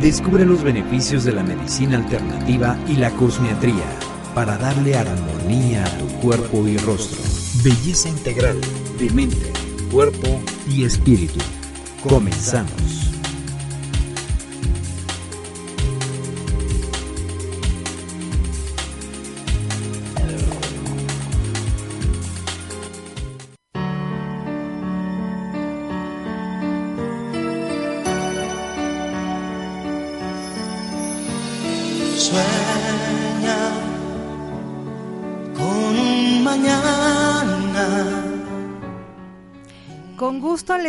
Descubre los beneficios de la medicina alternativa y la cosmiatría para darle armonía a tu cuerpo y rostro. Belleza Integral de mente, cuerpo y espíritu. Comenzamos.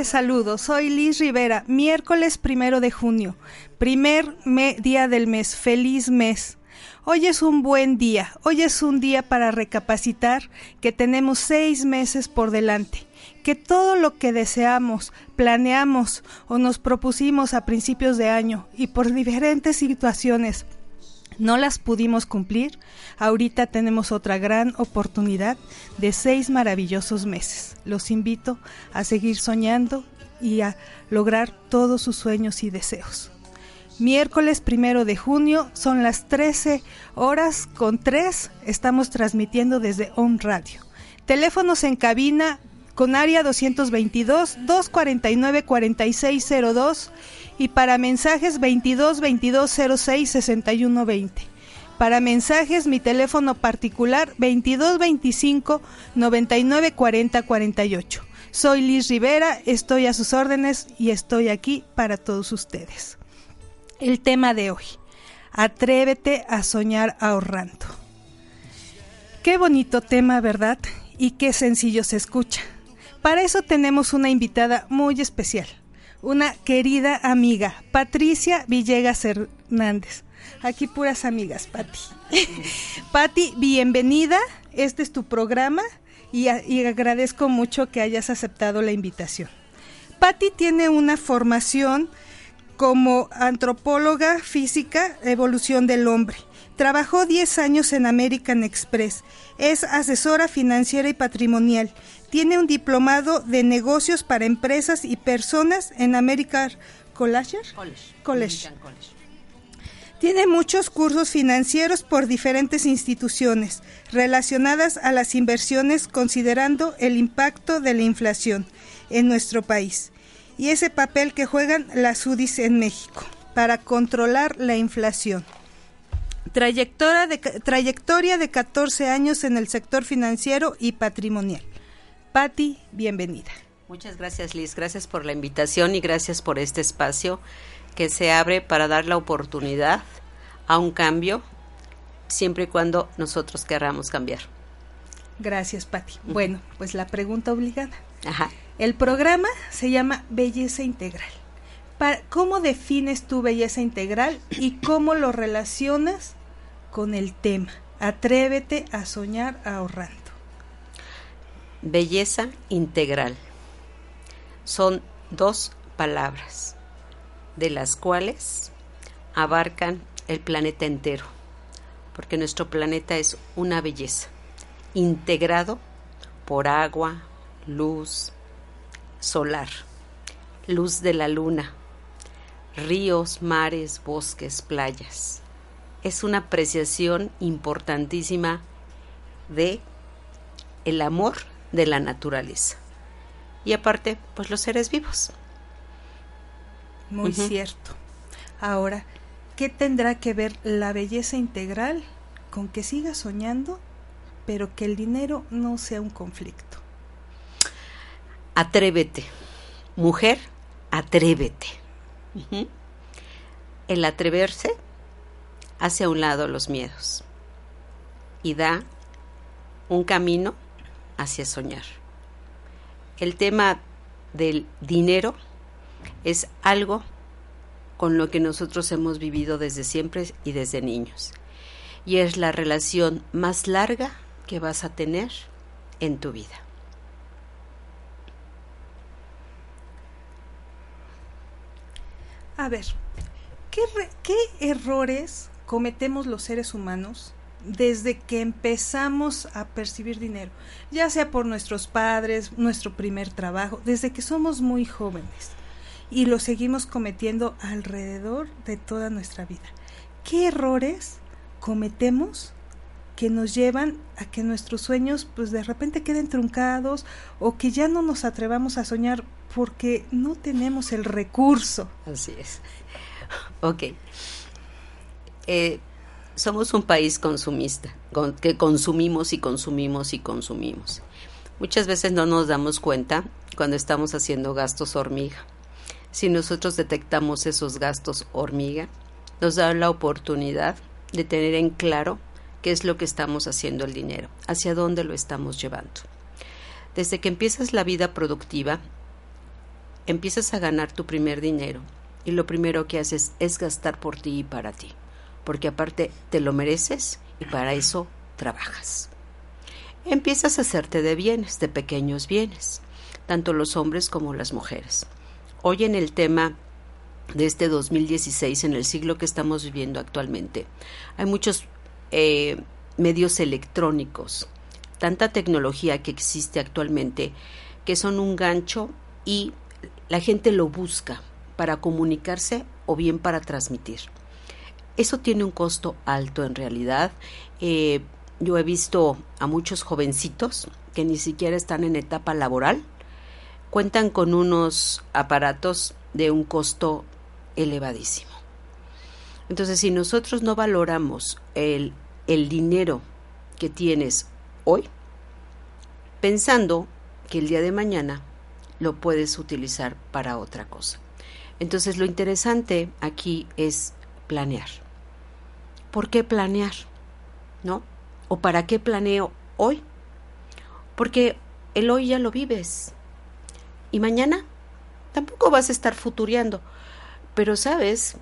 Saludo, soy Liz Rivera, miércoles primero de junio, primer me- día del mes, feliz mes. Hoy es un buen día, hoy es un día para recapacitar que tenemos seis meses por delante, que todo lo que deseamos, planeamos o nos propusimos a principios de año y por diferentes situaciones no las pudimos cumplir, ahorita tenemos otra gran oportunidad de seis maravillosos meses. Los invito a seguir soñando y a lograr todos sus sueños y deseos. Miércoles primero de junio son las 13 horas con 3. Estamos transmitiendo desde On Radio. Teléfonos en cabina con área 222 249 4602 y para mensajes 22 22 06 61 20. Para mensajes mi teléfono particular 22 25 99 40 48. Soy Liz Rivera, estoy a sus órdenes y estoy aquí para todos ustedes. El tema de hoy, atrévete a soñar ahorrando. Qué bonito tema, ¿verdad? Y qué sencillo se escucha. Para eso tenemos una invitada muy especial, una querida amiga, Patricia Villegas Hernández. Aquí puras amigas, Pati. Pati, bienvenida. Este es tu programa y agradezco mucho que hayas aceptado la invitación. Patti tiene una formación como antropóloga física, evolución del hombre. Trabajó 10 años en American Express. Es asesora financiera y patrimonial. Tiene un diplomado de negocios para empresas y personas en American College. College. Tiene muchos cursos financieros por diferentes instituciones relacionadas a las inversiones considerando el impacto de la inflación en nuestro país y ese papel que juegan las UDIs en México para controlar la inflación. Trayectoria de, trayectoria de 14 años en el sector financiero y patrimonial. Patti, bienvenida. Muchas gracias Liz, gracias por la invitación y gracias por este espacio que se abre para dar la oportunidad a un cambio siempre y cuando nosotros querramos cambiar. Gracias, Patti. Bueno, pues la pregunta obligada. Ajá. El programa se llama Belleza Integral. ¿Cómo defines tu belleza integral y cómo lo relacionas con el tema? Atrévete a soñar ahorrando. Belleza integral. Son dos palabras, de las cuales abarcan el planeta entero, porque nuestro planeta es una belleza, integrado por agua, luz, solar, luz de la luna, ríos, mares, bosques, playas. Es una apreciación importantísima de el amor de la naturaleza. Y aparte, pues los seres vivos. Muy cierto. Ahora, ¿qué tendrá que ver la belleza integral con que sigas soñando, pero que el dinero no sea un conflicto? Atrévete. Mujer, atrévete. El atreverse hace a un lado los miedos y da un camino hacia soñar. El tema del dinero es algo con lo que nosotros hemos vivido desde siempre y desde niños. Y es la relación más larga que vas a tener en tu vida. A ver, ¿qué, re- qué errores cometemos los seres humanos desde que empezamos a percibir dinero? Ya sea por nuestros padres, nuestro primer trabajo, desde que somos muy jóvenes. Y lo seguimos cometiendo alrededor de toda nuestra vida. ¿Qué errores cometemos que nos llevan a que nuestros sueños pues de repente queden truncados o que ya no nos atrevamos a soñar porque no tenemos el recurso? Así es. Ok. Eh, somos un país consumista, con- que consumimos y consumimos y consumimos. Muchas veces no nos damos cuenta cuando estamos haciendo gastos hormiga. Si nosotros detectamos esos gastos hormiga, nos da la oportunidad de tener en claro qué es lo que estamos haciendo el dinero, hacia dónde lo estamos llevando. Desde que empiezas la vida productiva, empiezas a ganar tu primer dinero y lo primero que haces es gastar por ti y para ti, porque aparte te lo mereces y para eso trabajas. Empiezas a hacerte de bienes, de pequeños bienes, tanto los hombres como las mujeres. Hoy en el tema de este 2016, en el siglo que estamos viviendo actualmente, hay muchos eh, medios electrónicos, tanta tecnología que existe actualmente, que son un gancho y la gente lo busca para comunicarse o bien para transmitir. Eso tiene un costo alto en realidad. Eh, yo he visto a muchos jovencitos que ni siquiera están en etapa laboral, cuentan con unos aparatos de un costo elevadísimo. Entonces, si nosotros no valoramos el, el dinero que tienes hoy, pensando que el día de mañana lo puedes utilizar para otra cosa. Entonces, lo interesante aquí es planear. ¿Por qué planear? ¿No? ¿O para qué planeo hoy? Porque el hoy ya lo vives. Y mañana tampoco vas a estar futureando. Pero sabes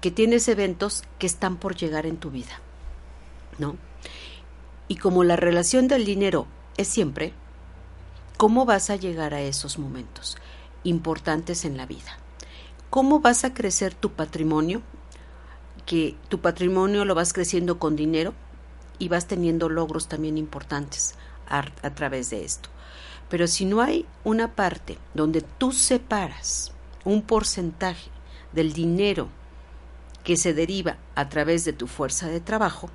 que tienes eventos que están por llegar en tu vida. ¿No? Y como la relación del dinero es siempre, ¿cómo vas a llegar a esos momentos importantes en la vida? ¿Cómo vas a crecer tu patrimonio? Que tu patrimonio lo vas creciendo con dinero y vas teniendo logros también importantes a, a través de esto. Pero si no hay una parte donde tú separas un porcentaje del dinero que se deriva a través de tu fuerza de trabajo,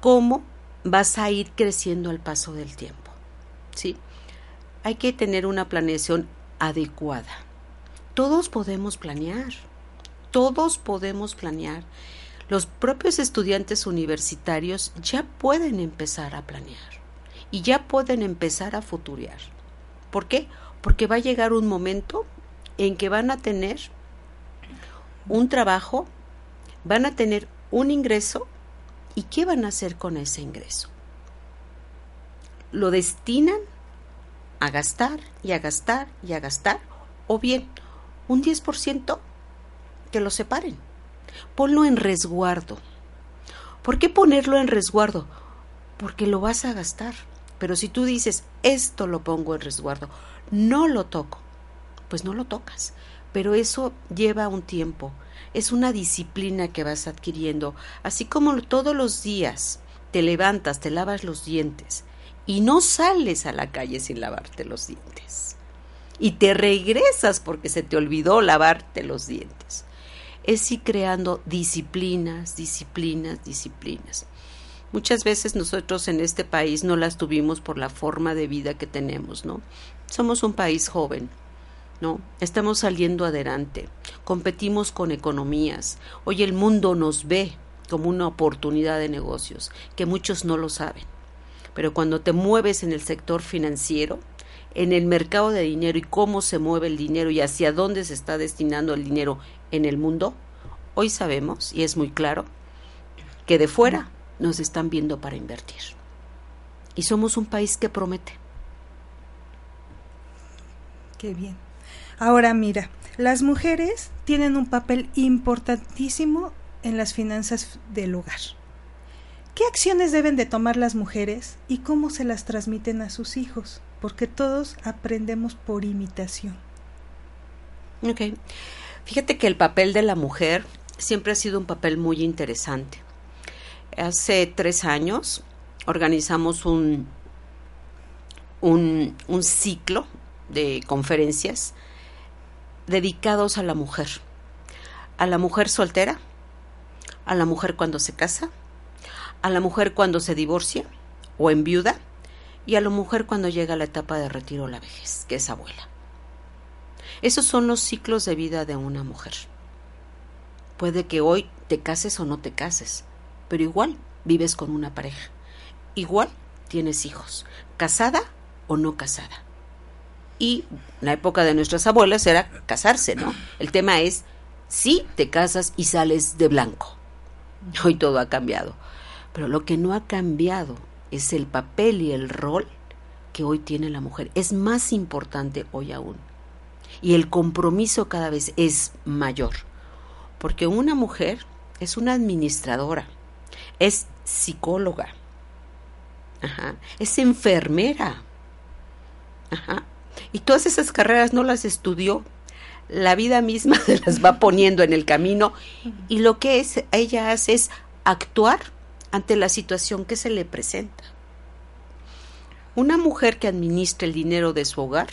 ¿cómo vas a ir creciendo al paso del tiempo? ¿Sí? Hay que tener una planeación adecuada. Todos podemos planear, todos podemos planear. Los propios estudiantes universitarios ya pueden empezar a planear y ya pueden empezar a futurear. ¿Por qué? Porque va a llegar un momento en que van a tener un trabajo, van a tener un ingreso y ¿qué van a hacer con ese ingreso? ¿Lo destinan a gastar y a gastar y a gastar? ¿O bien un 10% que lo separen? Ponlo en resguardo. ¿Por qué ponerlo en resguardo? Porque lo vas a gastar. Pero si tú dices, esto lo pongo en resguardo, no lo toco, pues no lo tocas. Pero eso lleva un tiempo, es una disciplina que vas adquiriendo. Así como todos los días te levantas, te lavas los dientes y no sales a la calle sin lavarte los dientes. Y te regresas porque se te olvidó lavarte los dientes. Es ir creando disciplinas, disciplinas, disciplinas. Muchas veces nosotros en este país no las tuvimos por la forma de vida que tenemos, ¿no? Somos un país joven, ¿no? Estamos saliendo adelante, competimos con economías. Hoy el mundo nos ve como una oportunidad de negocios, que muchos no lo saben. Pero cuando te mueves en el sector financiero, en el mercado de dinero y cómo se mueve el dinero y hacia dónde se está destinando el dinero en el mundo, hoy sabemos, y es muy claro, que de fuera nos están viendo para invertir. Y somos un país que promete. Qué bien. Ahora mira, Las mujeres tienen un papel importantísimo en las finanzas del hogar. ¿Qué acciones deben de tomar las mujeres y cómo se las transmiten a sus hijos? Porque todos aprendemos por imitación. Ok. Fíjate que el papel de la mujer siempre ha sido un papel muy interesante. Hace tres años organizamos un, un, ciclo de conferencias dedicados a la mujer. A la mujer soltera, a la mujer cuando se casa, a la mujer cuando se divorcia o en viuda y a la mujer cuando llega a la etapa de retiro o la vejez, que es abuela. Esos son los ciclos de vida de una mujer. Puede que hoy te cases o no te cases, pero igual vives con una pareja. Igual tienes hijos, casada o no casada. Y la época de nuestras abuelas era casarse, ¿no? El tema es si te casas y sales de blanco. Hoy todo ha cambiado. Pero lo que no ha cambiado es el papel y el rol que hoy tiene la mujer. Es más importante hoy aún. Y el compromiso cada vez es mayor. Porque una mujer es una administradora, es psicóloga, ajá, es enfermera. Ajá. Y todas esas carreras no las estudió. La vida misma se las va poniendo en el camino y lo que es, ella hace es actuar ante la situación que se le presenta. Una mujer que administra el dinero de su hogar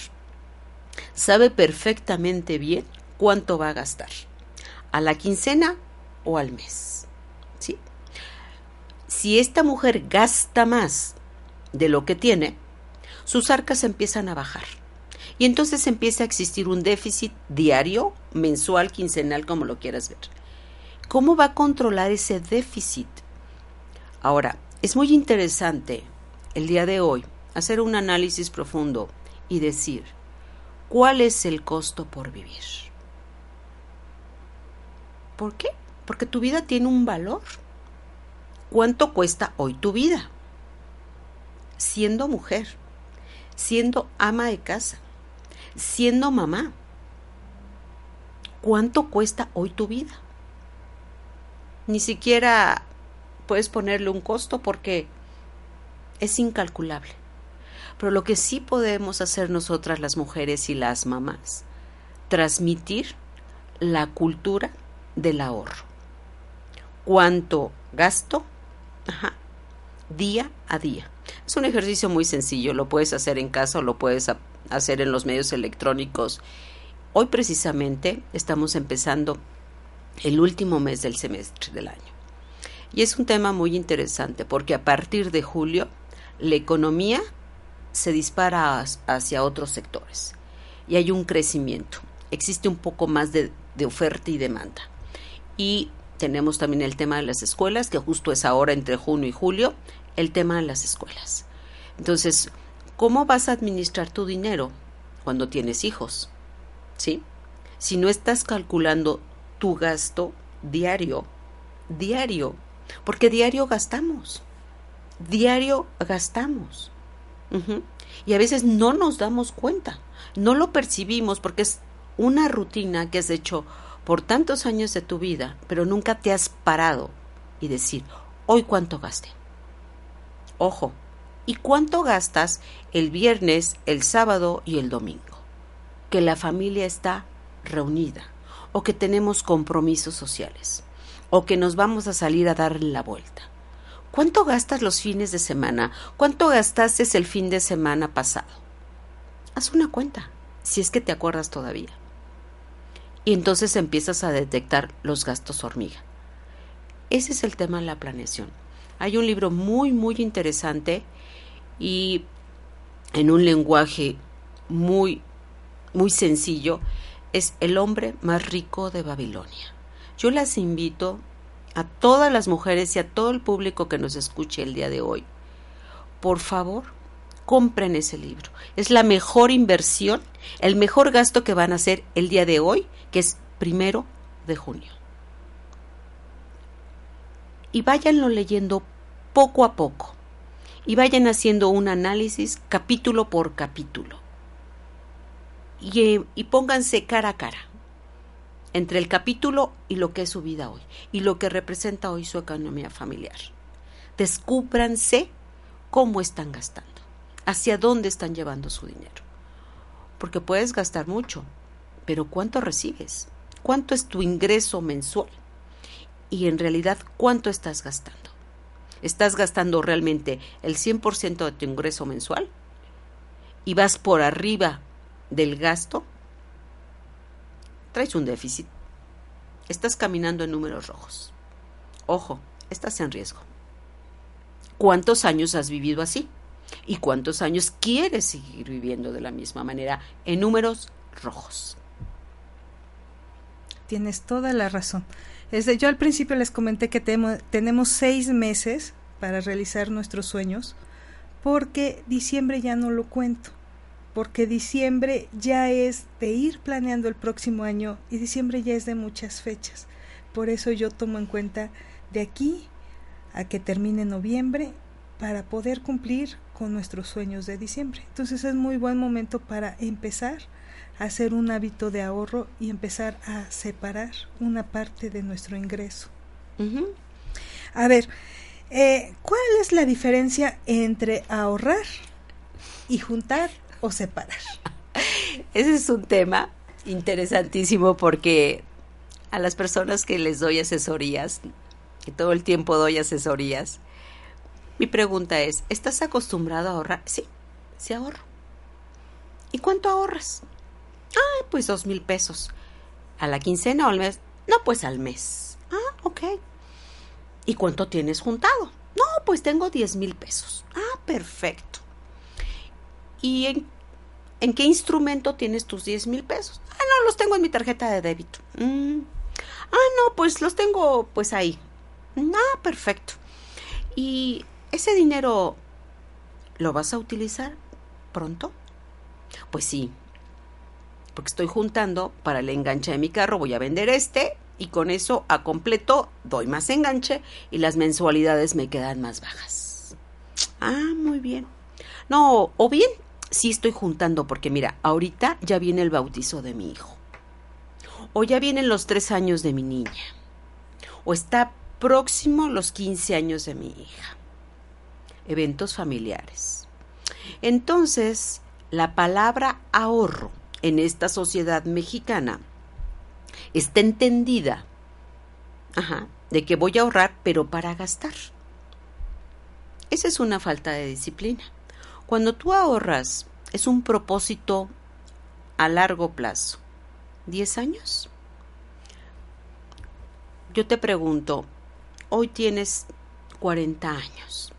sabe perfectamente bien cuánto va a gastar, a la quincena o al mes. ¿sí? Si esta mujer gasta más de lo que tiene, sus arcas empiezan a bajar. Y entonces empieza a existir un déficit diario, mensual, quincenal, como lo quieras ver. ¿Cómo va a controlar ese déficit? Ahora, es muy interesante el día de hoy hacer un análisis profundo y decir, ¿cuál es el costo por vivir? ¿Por qué? Porque tu vida tiene un valor. ¿Cuánto cuesta hoy tu vida? Siendo mujer, siendo ama de casa, siendo mamá. ¿Cuánto cuesta hoy tu vida? Ni siquiera puedes ponerle un costo porque es incalculable. Pero lo que sí podemos hacer nosotras las mujeres y las mamás, transmitir la cultura del ahorro. ¿Cuánto gasto? Día a día. Es un ejercicio muy sencillo, lo puedes hacer en casa o lo puedes hacer en los medios electrónicos. Hoy precisamente estamos empezando el último mes del semestre del año. Y es un tema muy interesante porque a partir de julio la economía se dispara hacia otros sectores y hay un crecimiento. Existe un poco más de, oferta y demanda. Y tenemos también el tema de las escuelas, que justo es ahora entre junio y julio, el tema de las escuelas. Entonces, ¿cómo vas a administrar tu dinero cuando tienes hijos? ¿Sí? Si no estás calculando tu gasto diario, diario, porque diario gastamos, diario gastamos. Y a veces no nos damos cuenta, no lo percibimos porque es una rutina que has hecho por tantos años de tu vida, pero nunca te has parado y decir, hoy cuánto gasté. Ojo, ¿y cuánto gastas el viernes, el sábado y el domingo? Que la familia está reunida o que tenemos compromisos sociales o que nos vamos a salir a dar la vuelta. ¿Cuánto gastas los fines de semana? ¿Cuánto gastaste el fin de semana pasado? Haz una cuenta, si es que te acuerdas todavía. Y entonces empiezas a detectar los gastos hormiga. Ese es el tema de la planeación. Hay un libro muy, muy interesante y en un lenguaje muy, muy sencillo, es El hombre más rico de Babilonia. Yo las invito a todas las mujeres y a todo el público que nos escuche el día de hoy. Por favor, compren ese libro. Es la mejor inversión, el mejor gasto que van a hacer el día de hoy, que es primero de junio. Y váyanlo leyendo poco a poco. Y vayan haciendo un análisis capítulo por capítulo. Y, y pónganse cara a cara entre el capítulo y lo que es su vida hoy y lo que representa hoy su economía familiar. Descúbranse cómo están gastando, hacia dónde están llevando su dinero. Porque puedes gastar mucho, pero ¿cuánto recibes? ¿Cuánto es tu ingreso mensual? Y en realidad, ¿cuánto estás gastando? ¿Estás gastando realmente el 100% de tu ingreso mensual? ¿Y vas por arriba del gasto? Traes un déficit. Estás caminando en números rojos. Ojo, estás en riesgo. ¿Cuántos años has vivido así? ¿Y cuántos años quieres seguir viviendo de la misma manera en números rojos? Tienes toda la razón. Desde yo al principio les comenté que tenemos seis meses para realizar nuestros sueños, porque diciembre ya no lo cuento, porque diciembre ya es de ir planeando el próximo año y diciembre ya es de muchas fechas. Por eso yo tomo en cuenta de aquí a que termine noviembre para poder cumplir con nuestros sueños de diciembre. Entonces es muy buen momento para empezar a hacer un hábito de ahorro y empezar a separar una parte de nuestro ingreso. A ver, eh, ¿cuál es la diferencia entre ahorrar y juntar o separar? Ese es un tema interesantísimo porque a las personas que les doy asesorías, que todo el tiempo doy asesorías, mi pregunta es, ¿estás acostumbrado a ahorrar? Sí, sí ahorro. ¿Y cuánto ahorras? Ah, pues dos mil pesos. ¿A la quincena o al mes? No, pues al mes. Ah, ok. ¿Y cuánto tienes juntado? No, pues tengo diez mil pesos. Ah, perfecto. ¿Y en, qué instrumento tienes tus 10 mil pesos? Ah, no, los tengo en mi tarjeta de débito. Mm. Ah, no, pues los tengo pues ahí. Ah, perfecto. ¿Y ese dinero lo vas a utilizar pronto? Pues sí, porque estoy juntando para el enganche de mi carro, voy a vender este y con eso a completo doy más enganche y las mensualidades me quedan más bajas. Ah, muy bien. No, o bien sí estoy juntando porque mira, ahorita ya viene el bautizo de mi hijo. O ya vienen los tres años de mi niña. O está próximo los 15 años de mi hija. Eventos familiares. Entonces, la palabra ahorro en esta sociedad mexicana está entendida de que voy a ahorrar, pero para gastar. Esa es una falta de disciplina. Cuando tú ahorras, es un propósito a largo plazo. ¿10 años? Yo te pregunto, hoy tienes 40 años.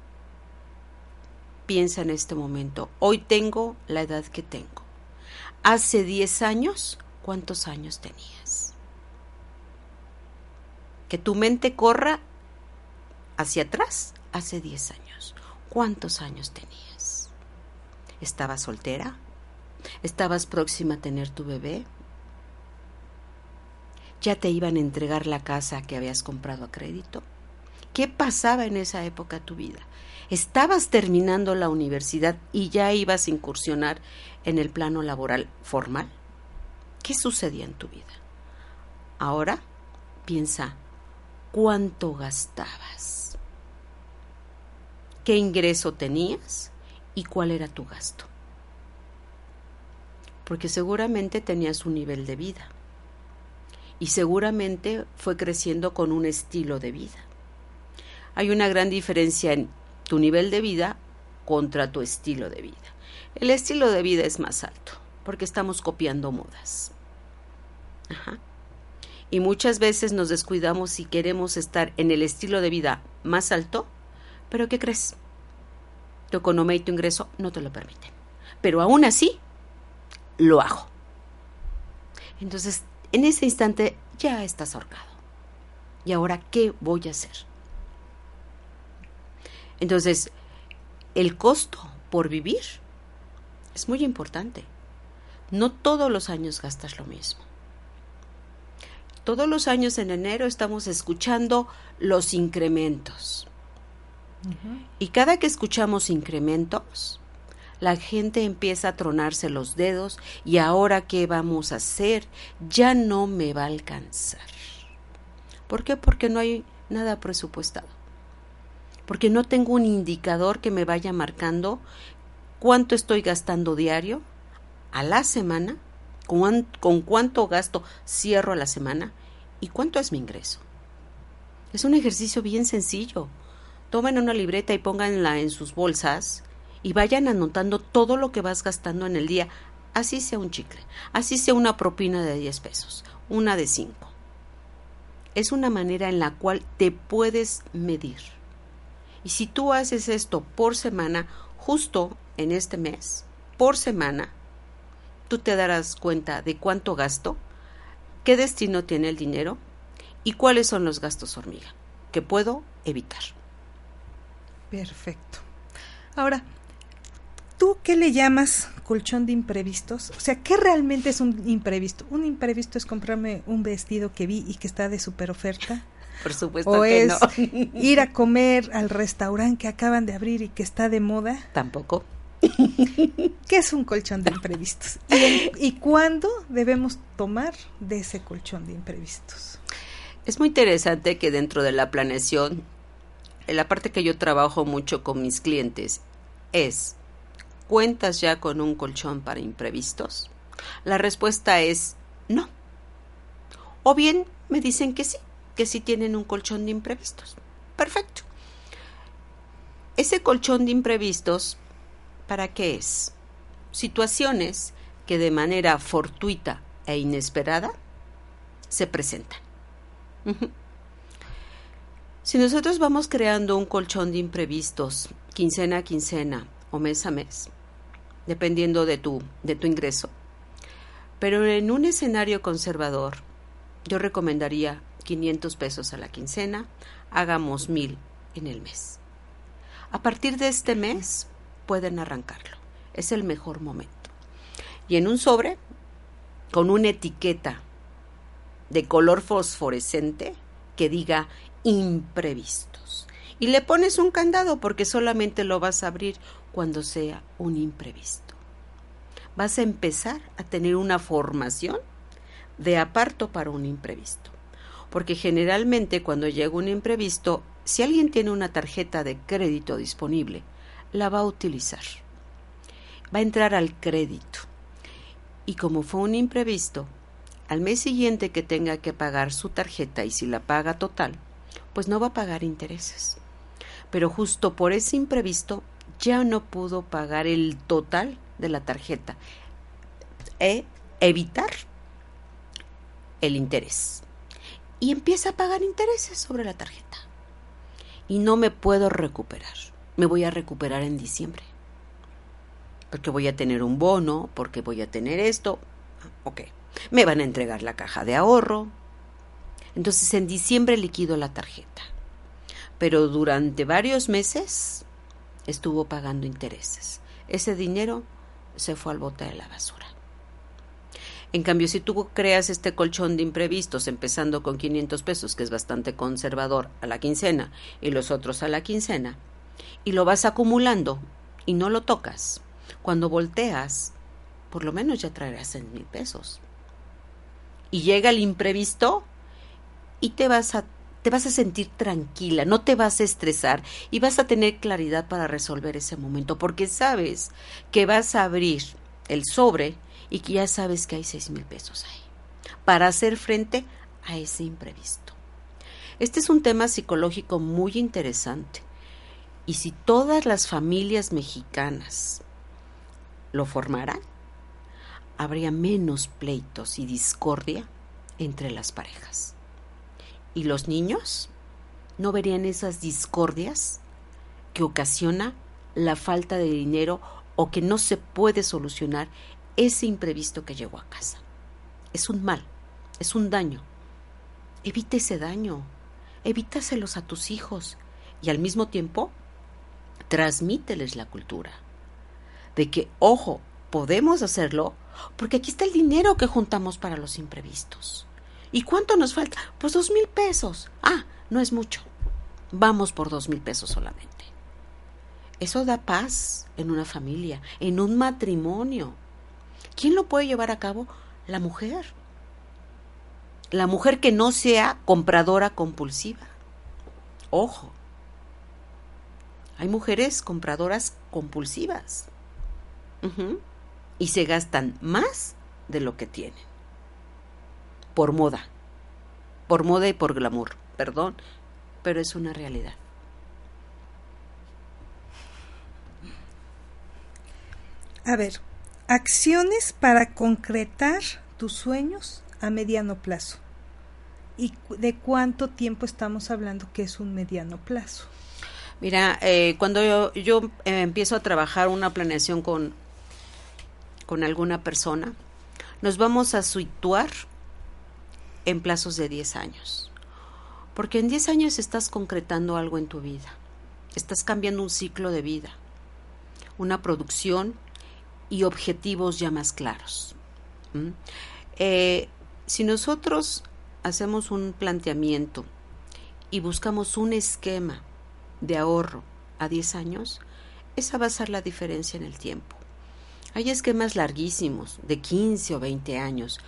Piensa en este momento, hoy tengo la edad que tengo. Hace 10 años, ¿cuántos años tenías? Que tu mente corra hacia atrás hace 10 años. ¿Cuántos años tenías? ¿Estabas soltera? ¿Estabas próxima a tener tu bebé? ¿Ya te iban a entregar la casa que habías comprado a crédito? ¿Qué pasaba en esa época de tu vida? ¿Estabas terminando la universidad y ya ibas a incursionar en el plano laboral formal? ¿Qué sucedía en tu vida? Ahora piensa, ¿cuánto gastabas? ¿Qué ingreso tenías y cuál era tu gasto? Porque seguramente tenías un nivel de vida y seguramente fue creciendo con un estilo de vida. Hay una gran diferencia en tu nivel de vida contra tu estilo de vida. El estilo de vida es más alto porque estamos copiando modas. Ajá. Y muchas veces nos descuidamos y queremos estar en el estilo de vida más alto, pero ¿qué crees? Tu economía y tu ingreso no te lo permiten. Pero aún así, lo hago. Entonces, en ese instante ya estás ahorcado. ¿Y ahora qué voy a hacer? Entonces, el costo por vivir es muy importante. No todos los años gastas lo mismo. Todos los años en enero estamos escuchando los incrementos. Y cada que escuchamos incrementos, la gente empieza a tronarse los dedos y ahora qué vamos a hacer, ya no me va a alcanzar. ¿Por qué? Porque no hay nada presupuestado. Porque no tengo un indicador que me vaya marcando cuánto estoy gastando diario, a la semana, con, con cuánto gasto cierro a la semana y cuánto es mi ingreso. Es un ejercicio bien sencillo. Tomen una libreta y pónganla en sus bolsas y vayan anotando todo lo que vas gastando en el día, así sea un chicle, así sea una propina de 10 pesos, una de 5. Es una manera en la cual te puedes medir. Y si tú haces esto por semana, justo en este mes, por semana, tú te darás cuenta de cuánto gasto, qué destino tiene el dinero y cuáles son los gastos hormiga que puedo evitar. Perfecto. Ahora, ¿tú qué le llamas colchón de imprevistos? O sea, ¿qué realmente es un imprevisto? ¿Un imprevisto es comprarme un vestido que vi y que está de super oferta? Por supuesto ¿O que es no. ir a comer al restaurante que acaban de abrir y que está de moda? Tampoco. ¿Qué es un colchón de imprevistos? ¿Y, en- y cuándo debemos tomar de ese colchón de imprevistos? Es muy interesante que dentro de la planeación, la parte que yo trabajo mucho con mis clientes es, ¿cuentas ya con un colchón para imprevistos? La respuesta es no. O bien me dicen que sí, que sí tienen un colchón de imprevistos. Perfecto. Ese colchón de imprevistos, ¿para qué es? Situaciones que de manera fortuita e inesperada se presentan. Si nosotros vamos creando un colchón de imprevistos, quincena a quincena o mes a mes, dependiendo de tu, de tu ingreso, pero en un escenario conservador, yo recomendaría 500 pesos a la quincena, hagamos 1000 en el mes. A partir de este mes pueden arrancarlo, es el mejor momento. Y en un sobre, con una etiqueta de color fosforescente que diga imprevistos. Y le pones un candado porque solamente lo vas a abrir cuando sea un imprevisto. Vas a empezar a tener una formación de aparto para un imprevisto. Porque generalmente cuando llega un imprevisto, si alguien tiene una tarjeta de crédito disponible, la va a utilizar. Va a entrar al crédito. Y como fue un imprevisto, al mes siguiente que tenga que pagar su tarjeta y si la paga total, pues no va a pagar intereses. Pero justo por ese imprevisto ya no pudo pagar el total de la tarjeta e evitar el interés. Y empieza a pagar intereses sobre la tarjeta. Y no me puedo recuperar. Me voy a recuperar en diciembre. Porque voy a tener un bono, porque voy a tener esto. Ok me van a entregar la caja de ahorro. Entonces en diciembre liquido la tarjeta. Pero durante varios meses estuvo pagando intereses. Ese dinero se fue al bote de la basura. En cambio, si tú creas este colchón de imprevistos empezando con 500 pesos, que es bastante conservador, a la quincena y los otros a la quincena, y lo vas acumulando y no lo tocas, cuando volteas, por lo menos ya traerás 100 mil pesos y llega el imprevisto y te vas a te vas a sentir tranquila, no te vas a estresar y vas a tener claridad para resolver ese momento, porque sabes que vas a abrir el sobre y que ya sabes que hay seis mil pesos ahí para hacer frente a ese imprevisto. Este es un tema psicológico muy interesante y si todas las familias mexicanas lo formaran, habría menos pleitos y discordia entre las parejas. Y los niños no verían esas discordias que ocasiona la falta de dinero o que no se puede solucionar ese imprevisto que llegó a casa. Es un mal, es un daño. Evita ese daño, evítaselos a tus hijos y al mismo tiempo transmíteles la cultura de que, ojo, podemos hacerlo porque aquí está el dinero que juntamos para los imprevistos. ¿Y cuánto nos falta? Pues dos mil pesos. Ah, no es mucho. Vamos por dos mil pesos solamente. Eso da paz en una familia, en un matrimonio. ¿Quién lo puede llevar a cabo? La mujer. La mujer que no sea compradora compulsiva. Ojo. Hay mujeres compradoras compulsivas. Y se gastan más de lo que tienen. Por moda. Por moda y por glamour. Perdón, pero es una realidad. A ver, acciones para concretar tus sueños a mediano plazo. ¿Y de cuánto tiempo estamos hablando que es un mediano plazo? Mira, eh, cuando yo, yo, eh, empiezo a trabajar una planeación con, con alguna persona, nos vamos a situar en plazos de 10 años. Porque en 10 años estás concretando algo en tu vida. Estás cambiando un ciclo de vida, una producción y objetivos ya más claros. ¿Mm? Eh, si nosotros hacemos un planteamiento y buscamos un esquema de ahorro a 10 años, esa va a ser la diferencia en el tiempo. Hay esquemas larguísimos, de 15 o 20 años,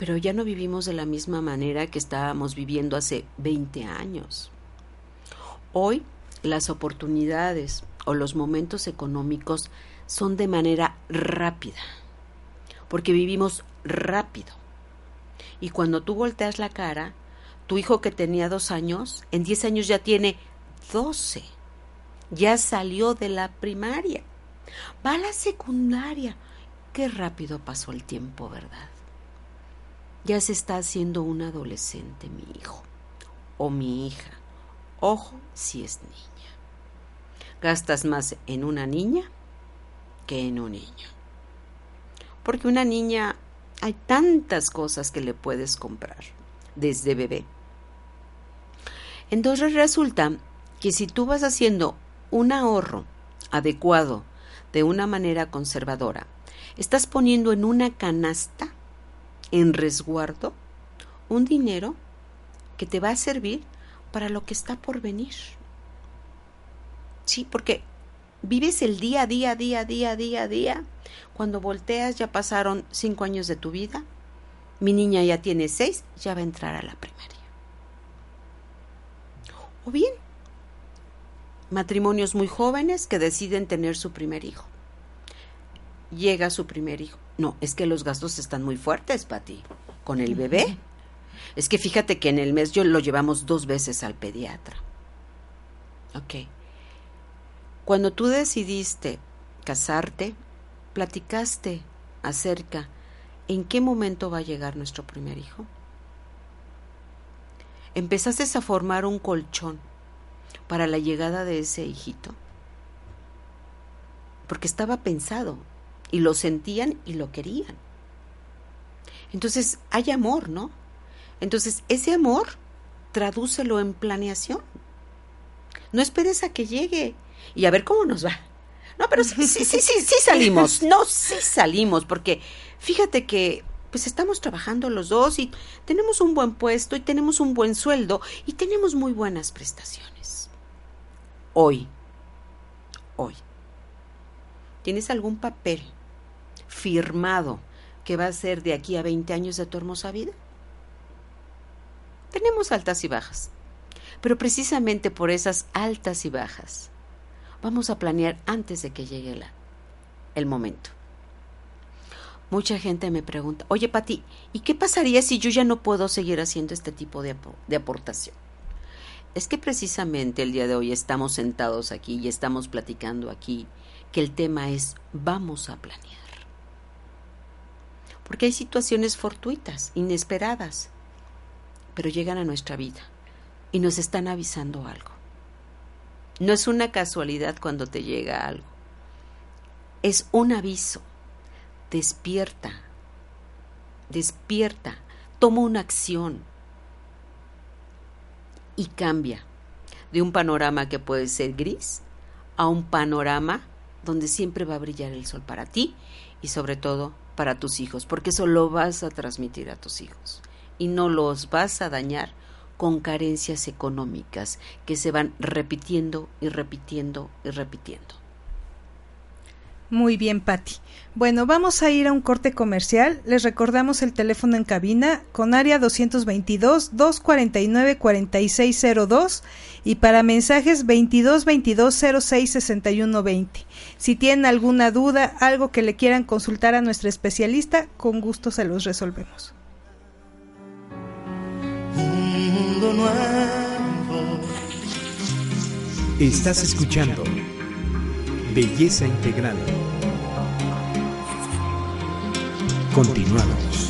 pero ya no vivimos de la misma manera que estábamos viviendo hace 20 años. Hoy las oportunidades o los momentos económicos son de manera rápida, porque vivimos rápido. Y cuando tú volteas la cara, tu hijo que tenía dos años, en 10 años ya tiene 12. Ya salió de la primaria. Va a la secundaria. Qué rápido pasó el tiempo, ¿verdad? Ya se está haciendo un adolescente mi hijo o mi hija. Ojo si es niña. Gastas más en una niña que en un niño. Porque una niña hay tantas cosas que le puedes comprar desde bebé. Entonces resulta que si tú vas haciendo un ahorro adecuado de una manera conservadora, estás poniendo en una canasta, en resguardo, un dinero que te va a servir para lo que está por venir. Sí, porque vives el día, día, día, día, día, día. Cuando volteas ya pasaron cinco años de tu vida. Mi niña ya tiene seis, ya va a entrar a la primaria. O bien, matrimonios muy jóvenes que deciden tener su primer hijo. Llega su primer hijo. No, es que los gastos están muy fuertes, Pati. Con el bebé. Es que fíjate que en el mes yo lo llevamos dos veces al pediatra. Ok. Cuando tú decidiste casarte, platicaste acerca en qué momento va a llegar nuestro primer hijo. Empezaste a formar un colchón para la llegada de ese hijito. Porque estaba pensado y lo sentían y lo querían. Entonces hay amor, ¿no? Entonces ese amor tradúcelo en planeación. No esperes a que llegue y a ver cómo nos va. No, pero sí, sí, sí, sí, sí salimos. No, sí salimos, porque fíjate que pues estamos trabajando los dos y tenemos un buen puesto y tenemos un buen sueldo y tenemos muy buenas prestaciones. Hoy, hoy, ¿tienes algún papel firmado que va a ser de aquí a 20 años de tu hermosa vida? Tenemos altas y bajas, pero precisamente por esas altas y bajas vamos a planear antes de que llegue el momento. Mucha gente me pregunta, oye Pati, ¿y qué pasaría si yo ya no puedo seguir haciendo este tipo de aportación? Es que precisamente el día de hoy estamos sentados aquí y estamos platicando aquí que el tema es vamos a planear. Porque hay situaciones fortuitas, inesperadas, pero llegan a nuestra vida y nos están avisando algo. No es una casualidad cuando te llega algo. Es un aviso. Despierta. Despierta. Toma una acción. Y cambia de un panorama que puede ser gris a un panorama donde siempre va a brillar el sol para ti y sobre todo para tus hijos, porque eso lo vas a transmitir a tus hijos y no los vas a dañar con carencias económicas que se van repitiendo y repitiendo y repitiendo. Muy bien, Patti. Bueno, vamos a ir a un corte comercial. Les recordamos el teléfono en cabina con área 222-249-4602 y para mensajes 2222-066120. Si tienen alguna duda, algo que le quieran consultar a nuestra especialista, con gusto se los resolvemos. Un mundo nuevo. Estás escuchando Belleza Integral. Continuamos.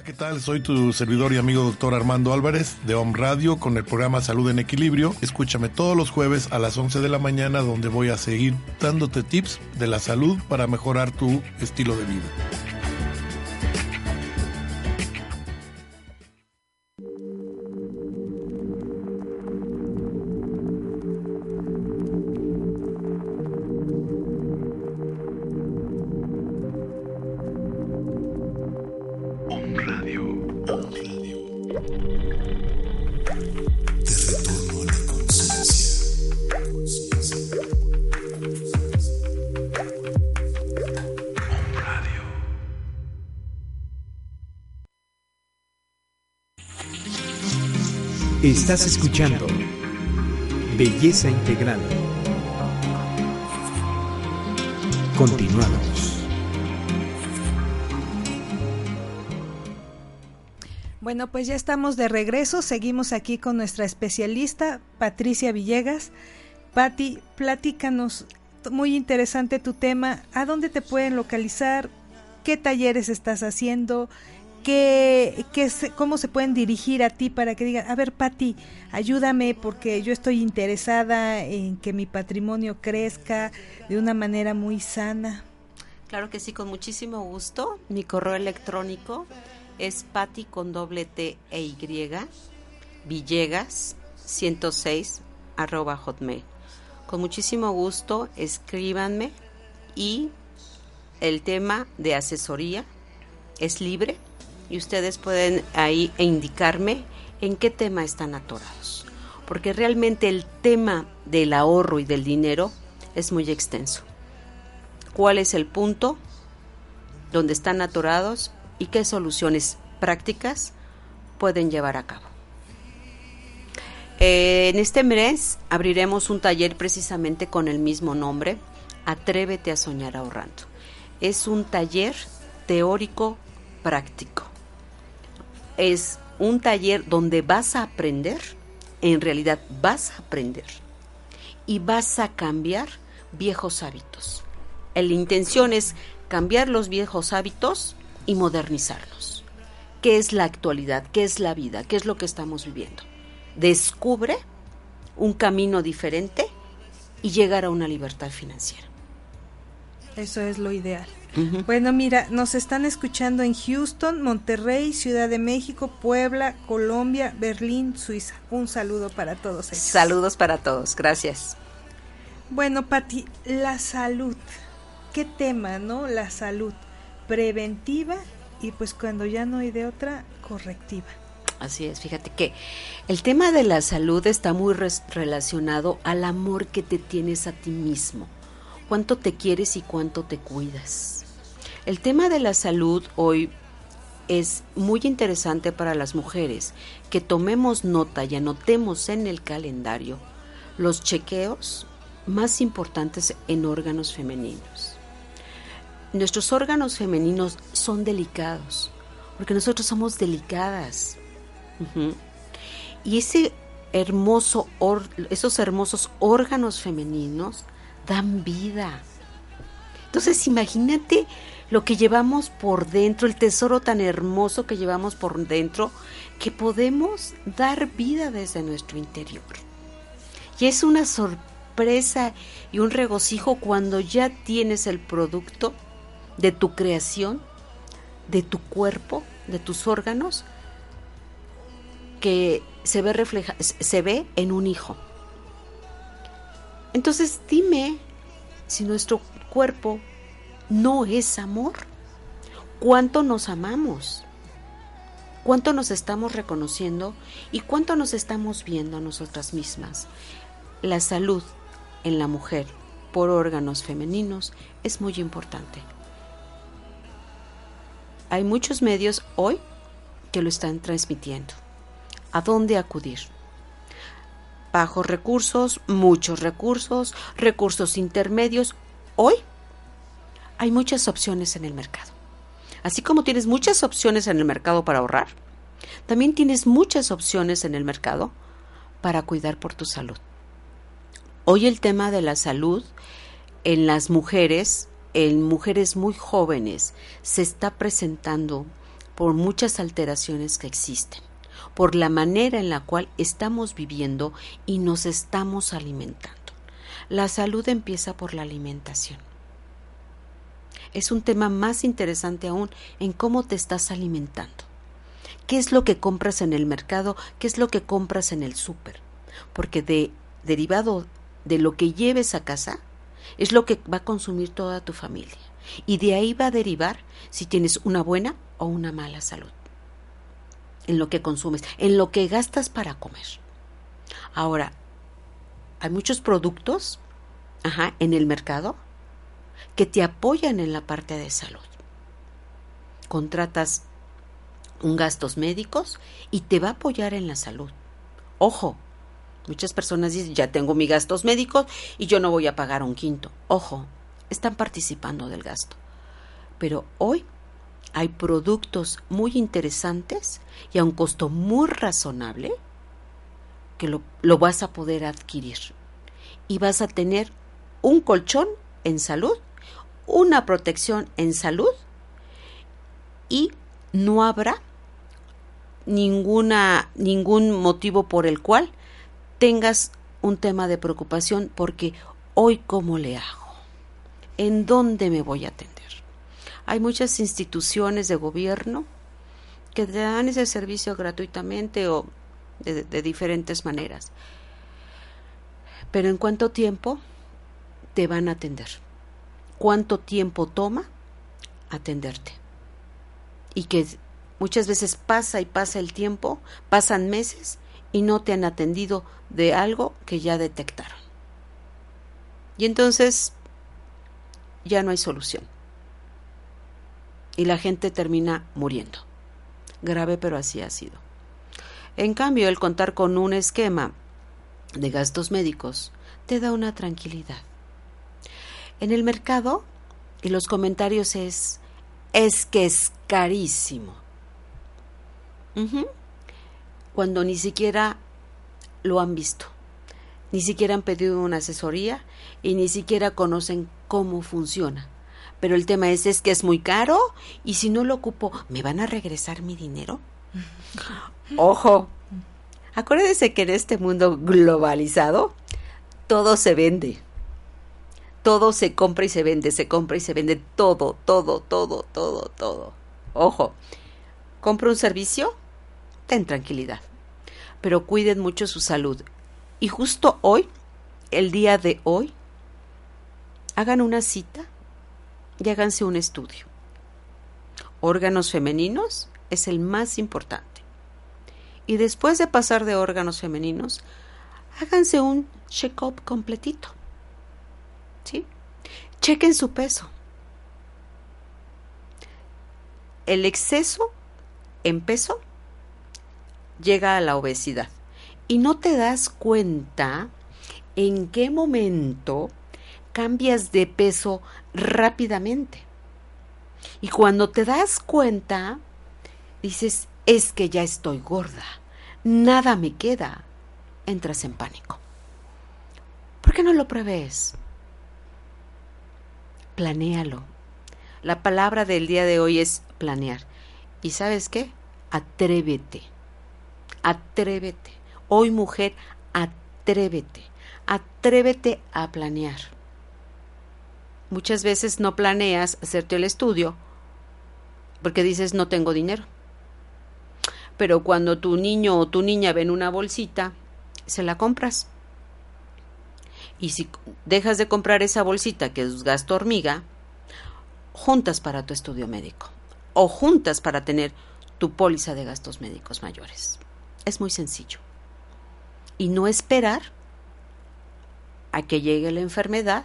Hola, ¿qué tal? Soy tu servidor y amigo doctor Armando Álvarez de Home Radio con el programa Salud en Equilibrio. Escúchame todos los jueves a las 11 de la mañana donde voy a seguir dándote tips de la salud para mejorar tu estilo de vida. Home Radio. Radio. Te retorno a la conciencia. Home Radio. Estás escuchando Belleza Integral. Continuamos. Bueno, pues ya estamos de regreso. Seguimos aquí con nuestra especialista, Patricia Villegas. Pati, platícanos. Muy interesante tu tema. ¿A dónde te pueden localizar? ¿Qué talleres estás haciendo? ¿Qué, qué se- ¿Cómo se pueden dirigir a ti para que digan, a ver, Pati, ayúdame porque yo estoy interesada en que mi patrimonio crezca de una manera muy sana? Claro que sí, con muchísimo gusto. Mi correo electrónico es pati con doble T e Y, Villegas 106 arroba hotmail. Con muchísimo gusto, escríbanme y el tema de asesoría es libre y ustedes pueden ahí indicarme en qué tema están atorados. Porque realmente el tema del ahorro y del dinero es muy extenso cuál es el punto donde están atorados y qué soluciones prácticas pueden llevar a cabo. En este mes abriremos un taller precisamente con el mismo nombre, Atrévete a soñar ahorrando. Es un taller teórico práctico. Es un taller donde vas a aprender, en realidad vas a aprender y vas a cambiar viejos hábitos. La intención es cambiar los viejos hábitos y modernizarnos. ¿Qué es la actualidad? ¿Qué es la vida? ¿Qué es lo que estamos viviendo? Descubre un camino diferente y llegar a una libertad financiera. Eso es lo ideal. Bueno, mira, nos están escuchando en Houston, Monterrey, Ciudad de México, Puebla, Colombia, Berlín, Suiza. Un saludo para todos ellos. Saludos para todos, gracias. Bueno, Pati, la salud. ¿Qué tema, no? La salud preventiva y pues cuando ya no hay de otra, correctiva. Así es, fíjate que el tema de la salud está muy relacionado al amor que te tienes a ti mismo, cuánto te quieres y cuánto te cuidas. El tema de la salud hoy es muy interesante para las mujeres, que tomemos nota y anotemos en el calendario los chequeos más importantes en órganos femeninos. Nuestros órganos femeninos son delicados, porque nosotros somos delicadas. Y ese hermoso esos hermosos órganos femeninos dan vida. Entonces imagínate lo que llevamos por dentro, el tesoro tan hermoso que llevamos por dentro, que podemos dar vida desde nuestro interior. Y es una sorpresa y un regocijo cuando ya tienes el producto de tu creación, de tu cuerpo, de tus órganos, que se ve refleja, se ve en un hijo. Entonces dime si nuestro cuerpo no es amor. ¿Cuánto nos amamos? ¿Cuánto nos estamos reconociendo y cuánto nos estamos viendo a nosotras mismas? La salud en la mujer por órganos femeninos es muy importante. Hay muchos medios hoy que lo están transmitiendo. ¿A dónde acudir? Bajos recursos, muchos recursos, recursos intermedios. Hoy hay muchas opciones en el mercado. Así como tienes muchas opciones en el mercado para ahorrar, también tienes muchas opciones en el mercado para cuidar por tu salud. Hoy el tema de la salud en las mujeres en mujeres muy jóvenes se está presentando por muchas alteraciones que existen, por la manera en la cual estamos viviendo y nos estamos alimentando. La salud empieza por la alimentación. Es un tema más interesante aún en cómo te estás alimentando. ¿Qué es lo que compras en el mercado? ¿Qué es lo que compras en el súper? Porque de derivado de lo que lleves a casa, es lo que va a consumir toda tu familia. Y de ahí va a derivar si tienes una buena o una mala salud. En lo que consumes, en lo que gastas para comer. Ahora, hay muchos productos ajá, en el mercado que te apoyan en la parte de salud. Contratas un gastos médicos y te va a apoyar en la salud. Ojo, Muchas personas dicen, ya tengo mis gastos médicos y yo no voy a pagar un quinto. Ojo, están participando del gasto. Pero hoy hay productos muy interesantes y a un costo muy razonable que lo, lo vas a poder adquirir. Y vas a tener un colchón en salud, una protección en salud y no habrá ninguna ningún motivo por el cual tengas un tema de preocupación porque hoy cómo le hago, en dónde me voy a atender. Hay muchas instituciones de gobierno que te dan ese servicio gratuitamente o de, de diferentes maneras. Pero en cuánto tiempo te van a atender. ¿Cuánto tiempo toma atenderte? Y que muchas veces pasa y pasa el tiempo, pasan meses y no te han atendido de algo que ya detectaron. Y entonces ya no hay solución. Y la gente termina muriendo. Grave, pero así ha sido. En cambio, el contar con un esquema de gastos médicos te da una tranquilidad. En el mercado, y los comentarios es, es que es carísimo cuando ni siquiera lo han visto, ni siquiera han pedido una asesoría y ni siquiera conocen cómo funciona. Pero el tema es, es que es muy caro y si no lo ocupo, ¿me van a regresar mi dinero? Ojo, acuérdense que en este mundo globalizado todo se vende. Todo se compra y se vende, se compra y se vende todo, todo, todo, todo, todo. Ojo, compra un servicio, ten tranquilidad, pero cuiden mucho su salud. Y justo hoy, el día de hoy, hagan una cita y háganse un estudio. Órganos femeninos es el más importante. Y después de pasar de órganos femeninos, háganse un check-up completito. ¿Sí? Chequen su peso. El exceso en peso llega a la obesidad. Y no te das cuenta en qué momento cambias de peso rápidamente. Y cuando te das cuenta, dices, es que ya estoy gorda, nada me queda, entras en pánico. ¿Por qué no lo prevés? Planéalo. La palabra del día de hoy es planear. ¿Y sabes qué? Atrévete. Atrévete. Hoy mujer, atrévete. Atrévete a planear. Muchas veces no planeas hacerte el estudio porque dices no tengo dinero. Pero cuando tu niño o tu niña ven una bolsita, se la compras. Y si dejas de comprar esa bolsita que es gasto hormiga, juntas para tu estudio médico o juntas para tener tu póliza de gastos médicos mayores. Es muy sencillo. Y no esperar a que llegue la enfermedad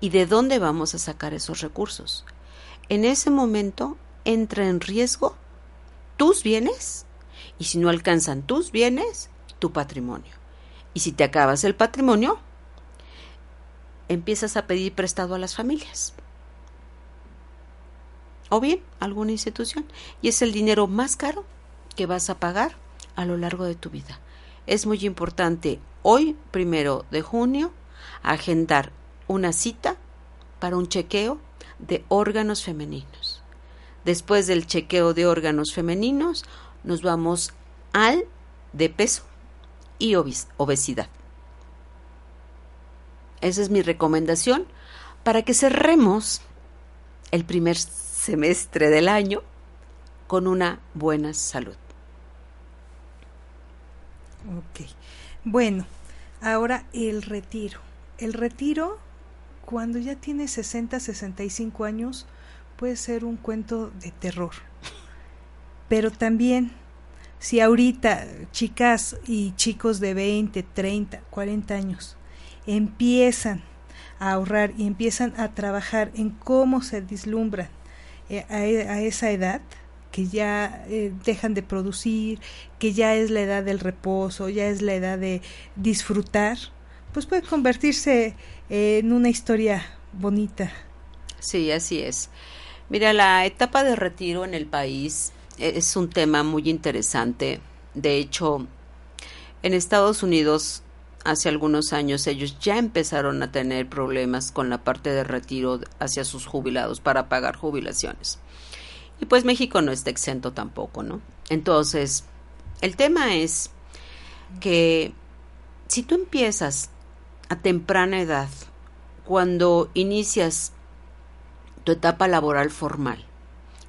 y de dónde vamos a sacar esos recursos. En ese momento entra en riesgo tus bienes y si no alcanzan tus bienes, tu patrimonio. Y si te acabas el patrimonio, empiezas a pedir prestado a las familias. O bien alguna institución. Y es el dinero más caro que vas a pagar a lo largo de tu vida. Es muy importante hoy, primero de junio, agendar una cita para un chequeo de órganos femeninos. Después del chequeo de órganos femeninos, nos vamos al de peso y obesidad. Esa es mi recomendación para que cerremos el primer semestre del año con una buena salud. Ok. Bueno, ahora el retiro. El retiro, cuando ya tienes 60, 65 años, puede ser un cuento de terror. Pero también, si ahorita chicas y chicos de 20, 30, 40 años empiezan a ahorrar y empiezan a trabajar en cómo se dislumbran eh, a, esa edad, que ya eh, dejan de producir, que ya es la edad del reposo, ya es la edad de disfrutar, pues puede convertirse en una historia bonita. Sí, así es. Mira, la etapa de retiro en el país es un tema muy interesante. De hecho, en Estados Unidos hace algunos años ellos ya empezaron a tener problemas con la parte de retiro hacia sus jubilados para pagar jubilaciones. Y pues México no está exento tampoco, ¿no? Entonces, el tema es que si tú empiezas a temprana edad, cuando inicias tu etapa laboral formal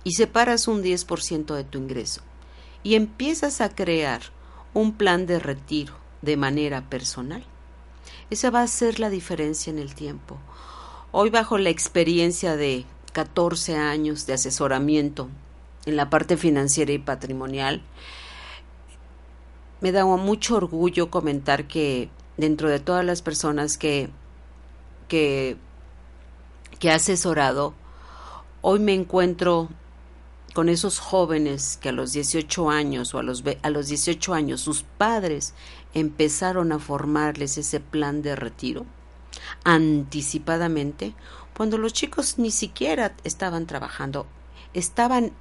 y separas un 10% de tu ingreso y empiezas a crear un plan de retiro de manera personal, esa va a ser la diferencia en el tiempo. Hoy bajo la experiencia de 14 años de asesoramiento en la parte financiera y patrimonial, me da mucho orgullo comentar que dentro de todas las personas que, que, que he asesorado, hoy me encuentro con esos jóvenes que a los 18 años o a los, a los 18 años sus padres empezaron a formarles ese plan de retiro anticipadamente cuando los chicos ni siquiera estaban trabajando, estaban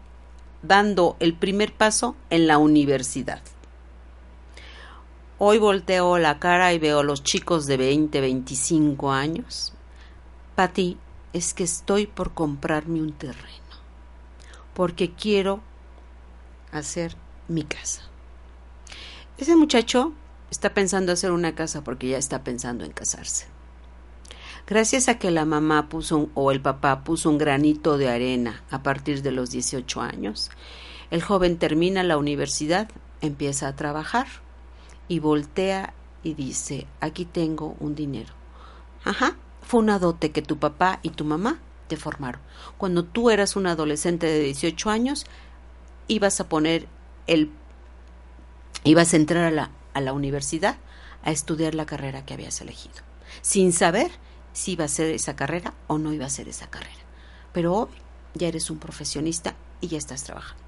dando el primer paso en la universidad. Hoy volteo la cara y veo a los chicos de 20, 25 años. Pati, es que estoy por comprarme un terreno, porque quiero hacer mi casa. Ese muchacho está pensando hacer una casa porque ya está pensando en casarse. Gracias a que la mamá puso un- o el papá puso un granito de arena a partir de los 18 años, el joven termina la universidad, empieza a trabajar y voltea y dice, aquí tengo un dinero. Ajá, fue una dote que tu papá y tu mamá te formaron. Cuando tú eras un adolescente de 18 años, ibas a poner el... ibas a entrar a la, a la universidad a estudiar la carrera que habías elegido, sin saber si iba a ser esa carrera o no iba a ser esa carrera. Pero hoy ya eres un profesionista y ya estás trabajando.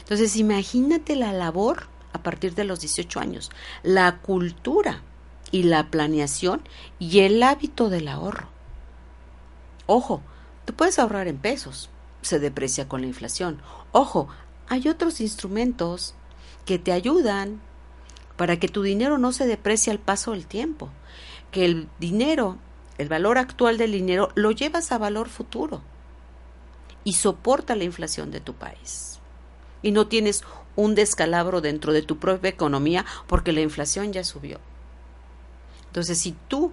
Entonces, imagínate la labor a partir de los 18 años, la cultura y la planeación y el hábito del ahorro. Ojo, tú puedes ahorrar en pesos, se deprecia con la inflación. Ojo, hay otros instrumentos que te ayudan para que tu dinero no se deprecie al paso del tiempo, que el dinero, el valor actual del dinero, lo llevas a valor futuro y soporta la inflación de tu país. Y no tienes un descalabro dentro de tu propia economía porque la inflación ya subió. Entonces, si tú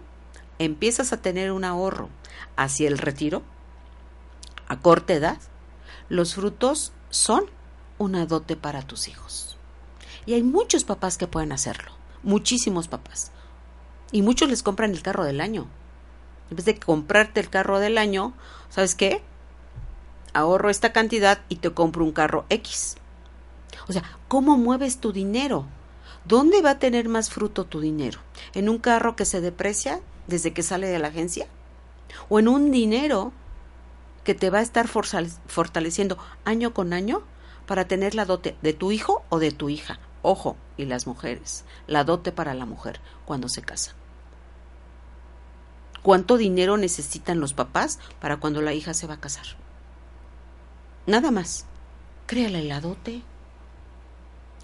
empiezas a tener un ahorro hacia el retiro, a corta edad, los frutos son una dote para tus hijos. Y hay muchos papás que pueden hacerlo, muchísimos papás. Y muchos les compran el carro del año. En vez de comprarte el carro del año, ¿sabes qué? Ahorro esta cantidad y te compro un carro X. O sea, ¿cómo mueves tu dinero? ¿Dónde va a tener más fruto tu dinero? ¿En un carro que se deprecia desde que sale de la agencia? ¿O en un dinero que te va a estar fortaleciendo año con año para tener la dote de tu hijo o de tu hija? Ojo, y las mujeres, la dote para la mujer cuando se casa. ¿Cuánto dinero necesitan los papás para cuando la hija se va a casar? Nada más. Créale la dote.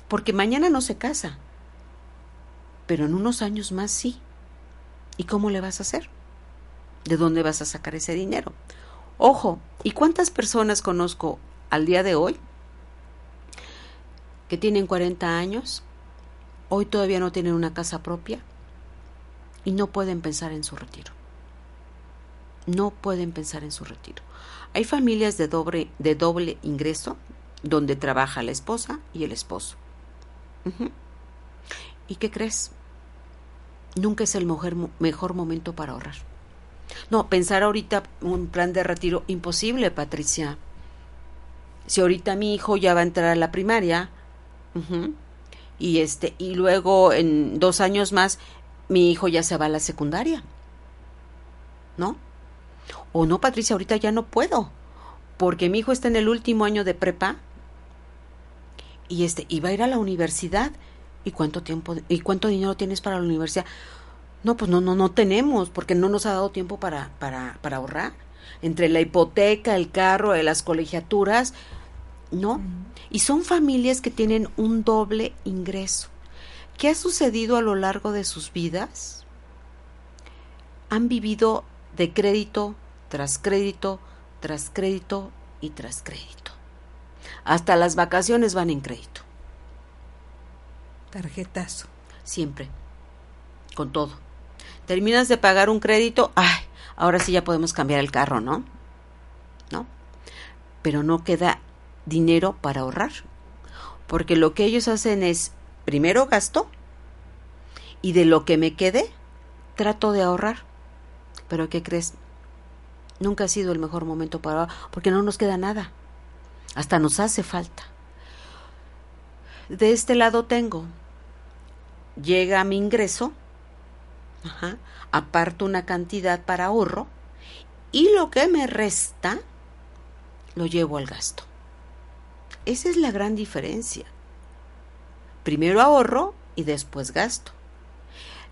Porque mañana no se casa. Pero en unos años más sí. ¿Y cómo le vas a hacer? ¿De dónde vas a sacar ese dinero? Ojo, ¿y cuántas personas conozco al día de hoy que tienen 40 años, hoy todavía no tienen una casa propia y no pueden pensar en su retiro? No pueden pensar en su retiro. Hay familias de doble, de doble ingreso donde trabaja la esposa y el esposo. ¿Y qué crees? Nunca es el mejor, mejor momento para ahorrar. No, pensar ahorita un plan de retiro imposible, Patricia. Si ahorita mi hijo ya va a entrar a la primaria, y este, y luego en dos años más mi hijo ya se va a la secundaria. ¿No? O no, Patricia, ahorita ya no puedo, porque mi hijo está en el último año de prepa y este va a ir a la universidad. ¿Y cuánto tiempo y cuánto dinero tienes para la universidad? No, pues no, no, no tenemos, porque no nos ha dado tiempo para, para, para ahorrar. Entre la hipoteca, el carro, eh, las colegiaturas, ¿no? Y son familias que tienen un doble ingreso. ¿Qué ha sucedido a lo largo de sus vidas? Han vivido de crédito tras crédito, tras crédito y tras crédito. Hasta las vacaciones van en crédito. Tarjetazo. Siempre. Con todo. Terminas de pagar un crédito, ay, ahora sí ya podemos cambiar el carro, ¿no? ¿No? Pero no queda dinero para ahorrar. Porque lo que ellos hacen es, primero gasto y de lo que me quede, trato de ahorrar. Pero ¿qué crees? Nunca ha sido el mejor momento para porque no nos queda nada. Hasta nos hace falta. De este lado tengo, llega mi ingreso, aparto una cantidad para ahorro y lo que me resta lo llevo al gasto. Esa es la gran diferencia. Primero ahorro y después gasto.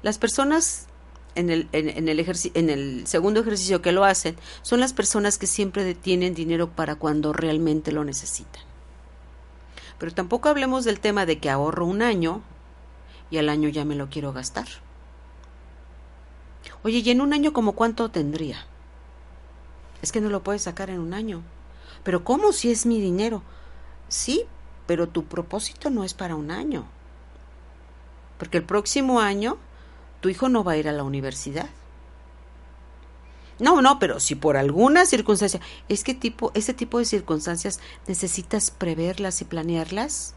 Las personas en el, en, el, en el segundo ejercicio que lo hacen son las personas que siempre tienen dinero para cuando realmente lo necesitan. Pero tampoco hablemos del tema de que ahorro un año y al año ya me lo quiero gastar. Oye, ¿y en un año como cuánto tendría? es que no lo puedes sacar en un año. Pero ¿cómo si es mi dinero? Sí, pero tu propósito no es para un año. Porque el próximo año tu hijo no va a ir a la universidad. No, no, pero si por alguna circunstancia, es que tipo, ese tipo de circunstancias necesitas preverlas y planearlas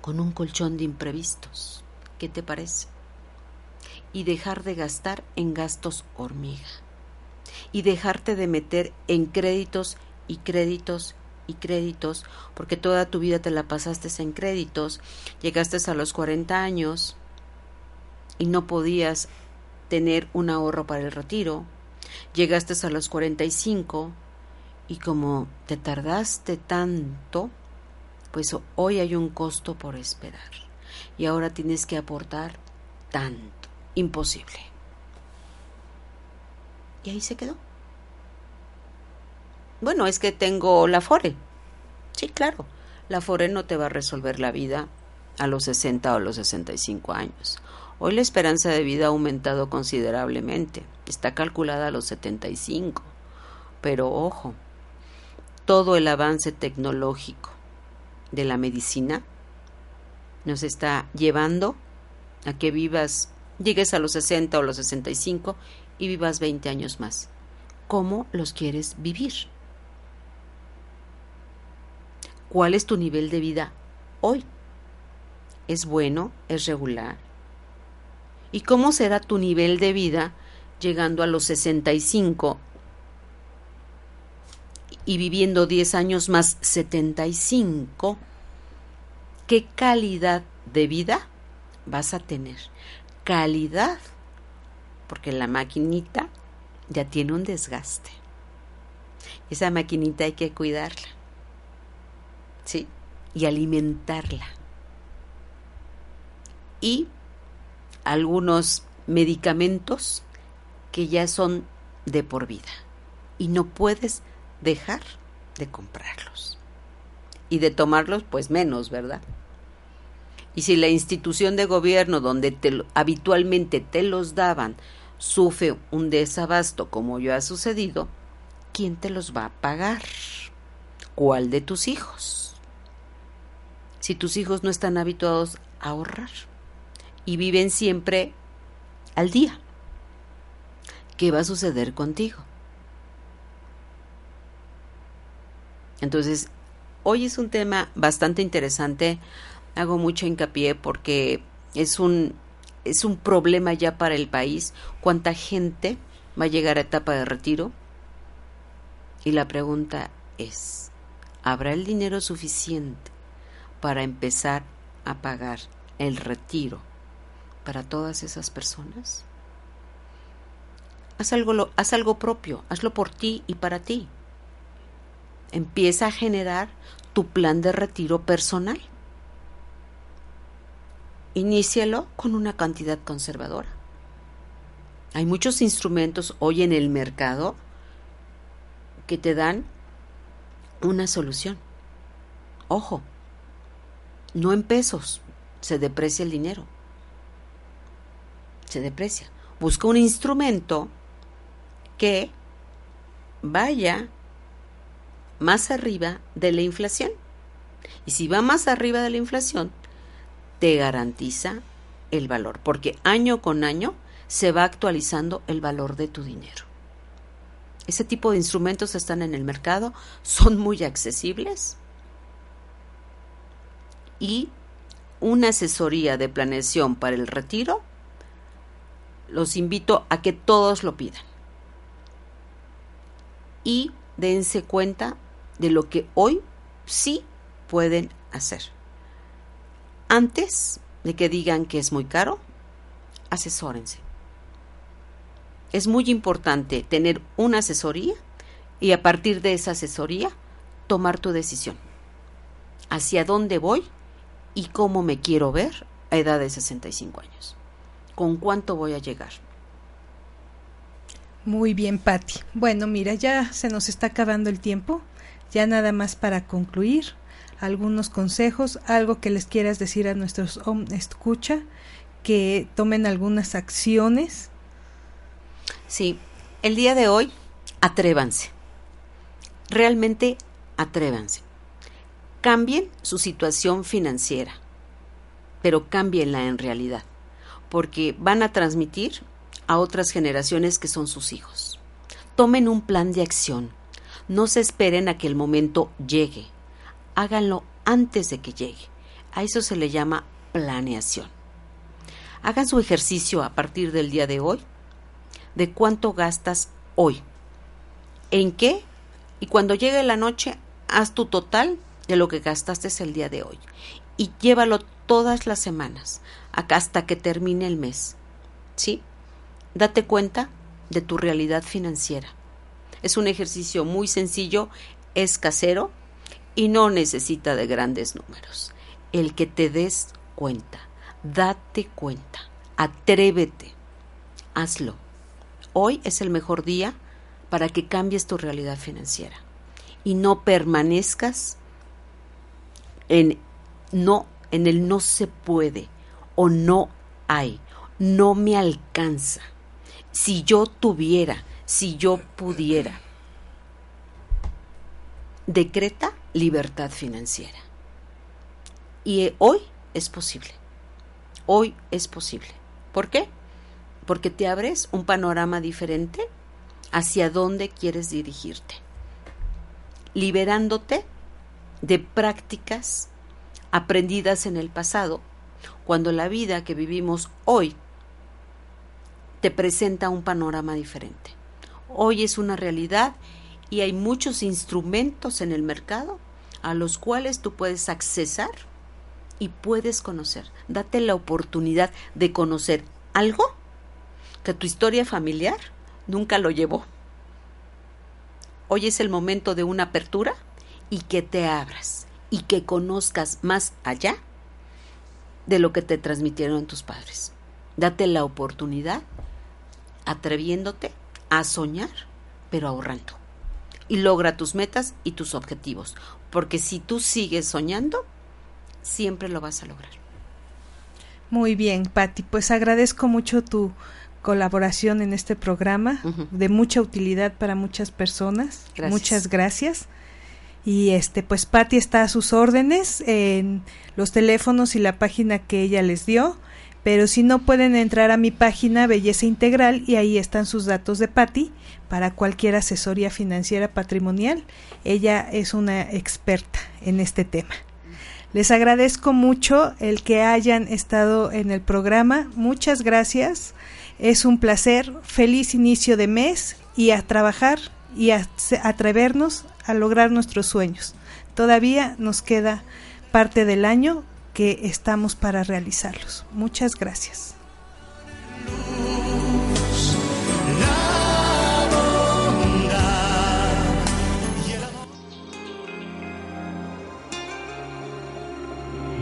con un colchón de imprevistos. ¿Qué te parece? Y dejar de gastar en gastos hormiga. Y dejarte de meter en créditos y créditos y créditos, porque toda tu vida te la pasaste en créditos, llegaste a los 40 años y no podías tener un ahorro para el retiro, llegaste a los 45 y como te tardaste tanto, pues hoy hay un costo por esperar y ahora tienes que aportar tanto, imposible. Y ahí se quedó. Bueno, es que tengo la FORE. Sí, claro. La FORE no te va a resolver la vida a los 60 o los 65 años. Hoy la esperanza de vida ha aumentado considerablemente. Está calculada a los 75. Pero ojo, todo el avance tecnológico de la medicina nos está llevando a que vivas, llegues a los 60 o los 65 y vivas 20 años más. ¿Cómo los quieres vivir? ¿Cuál es tu nivel de vida hoy? ¿Es bueno? ¿Es regular? ¿Y cómo será tu nivel de vida llegando a los 65 y viviendo 10 años más 75? ¿Qué calidad de vida vas a tener? Calidad, porque la maquinita ya tiene un desgaste. Esa maquinita hay que cuidarla. ¿sí? Y alimentarla. Y algunos medicamentos que ya son de por vida y no puedes dejar de comprarlos. Y de tomarlos, pues menos, ¿verdad? Y si la institución de gobierno donde te, habitualmente te los daban sufre un desabasto como yo ha sucedido, ¿quién te los va a pagar? ¿Cuál de tus hijos? si tus hijos no están habituados a ahorrar y viven siempre al día? ¿Qué va a suceder contigo? Entonces, hoy es un tema bastante interesante. Hago mucho hincapié porque es un, es un problema ya para el país. ¿Cuánta gente va a llegar a etapa de retiro? Y la pregunta es, ¿habrá el dinero suficiente para empezar a pagar el retiro para todas esas personas? Haz algo, haz algo propio, hazlo por ti y para ti. Empieza a generar tu plan de retiro personal. Inícialo con una cantidad conservadora. Hay muchos instrumentos hoy en el mercado que te dan una solución. Ojo, no en pesos, se deprecia el dinero. Se deprecia. Busca un instrumento que vaya más arriba de la inflación. Y si va más arriba de la inflación, te garantiza el valor, porque año con año se va actualizando el valor de tu dinero. Ese tipo de instrumentos están en el mercado, son muy accesibles y una asesoría de planeación para el retiro, los invito a que todos lo pidan. Y dense cuenta de lo que hoy sí pueden hacer. Antes de que digan que es muy caro, asesórense. Es muy importante tener una asesoría y a partir de esa asesoría tomar tu decisión. ¿Hacia dónde voy? y cómo me quiero ver a edad de 65 años. ¿Con cuánto voy a llegar? Muy bien, Patti. Bueno, mira, ya se nos está acabando el tiempo. Ya nada más para concluir, algunos consejos, algo que les quieras decir a nuestros escucha, que tomen algunas acciones. Sí, el día de hoy atrévanse. Realmente atrévanse. Cambien su situación financiera, pero cámbienla en realidad, porque van a transmitir a otras generaciones que son sus hijos. Tomen un plan de acción. No se esperen a que el momento llegue. Háganlo antes de que llegue. A eso se le llama planeación. Hagan su ejercicio a partir del día de hoy de cuánto gastas hoy. ¿En qué? Y cuando llegue la noche, haz tu total de lo que gastaste el día de hoy. Y llévalo todas las semanas, hasta que termine el mes. ¿Sí? Date cuenta de tu realidad financiera. Es un ejercicio muy sencillo, es casero y no necesita de grandes números. El que te des cuenta, date cuenta, atrévete, hazlo. Hoy es el mejor día para que cambies tu realidad financiera y no permanezcas en no en el no se puede o no hay, no me alcanza. Si yo tuviera, si yo pudiera. Decreta libertad financiera. Y hoy es posible. Hoy es posible. ¿Por qué? Porque te abres un panorama diferente hacia dónde quieres dirigirte, liberándote de prácticas aprendidas en el pasado, cuando la vida que vivimos hoy te presenta un panorama diferente. Hoy es una realidad y hay muchos instrumentos en el mercado a los cuales tú puedes accesar y puedes conocer. Date la oportunidad de conocer algo que tu historia familiar nunca lo llevó. Hoy es el momento de una apertura y que te abras y que conozcas más allá de lo que te transmitieron tus padres. Date la oportunidad atreviéndote a soñar, pero ahorrando. Y logra tus metas y tus objetivos, porque si tú sigues soñando, siempre lo vas a lograr. Muy bien, Patti, pues agradezco mucho tu colaboración en este programa, de mucha utilidad para muchas personas. Muchas gracias. Y este, pues Patti está a sus órdenes en los teléfonos y la página que ella les dio. Pero si no pueden entrar a mi página Belleza Integral y ahí están sus datos de Patti para cualquier asesoría financiera patrimonial. Ella es una experta en este tema. Les agradezco mucho el que hayan estado en el programa. Muchas gracias. Es un placer. Feliz inicio de mes y a trabajar y a atrevernos a lograr nuestros sueños. Todavía nos queda parte del año que estamos para realizarlos. Muchas gracias.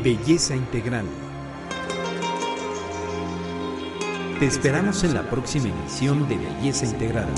Belleza Integral. Te esperamos en la próxima emisión de Belleza Integral.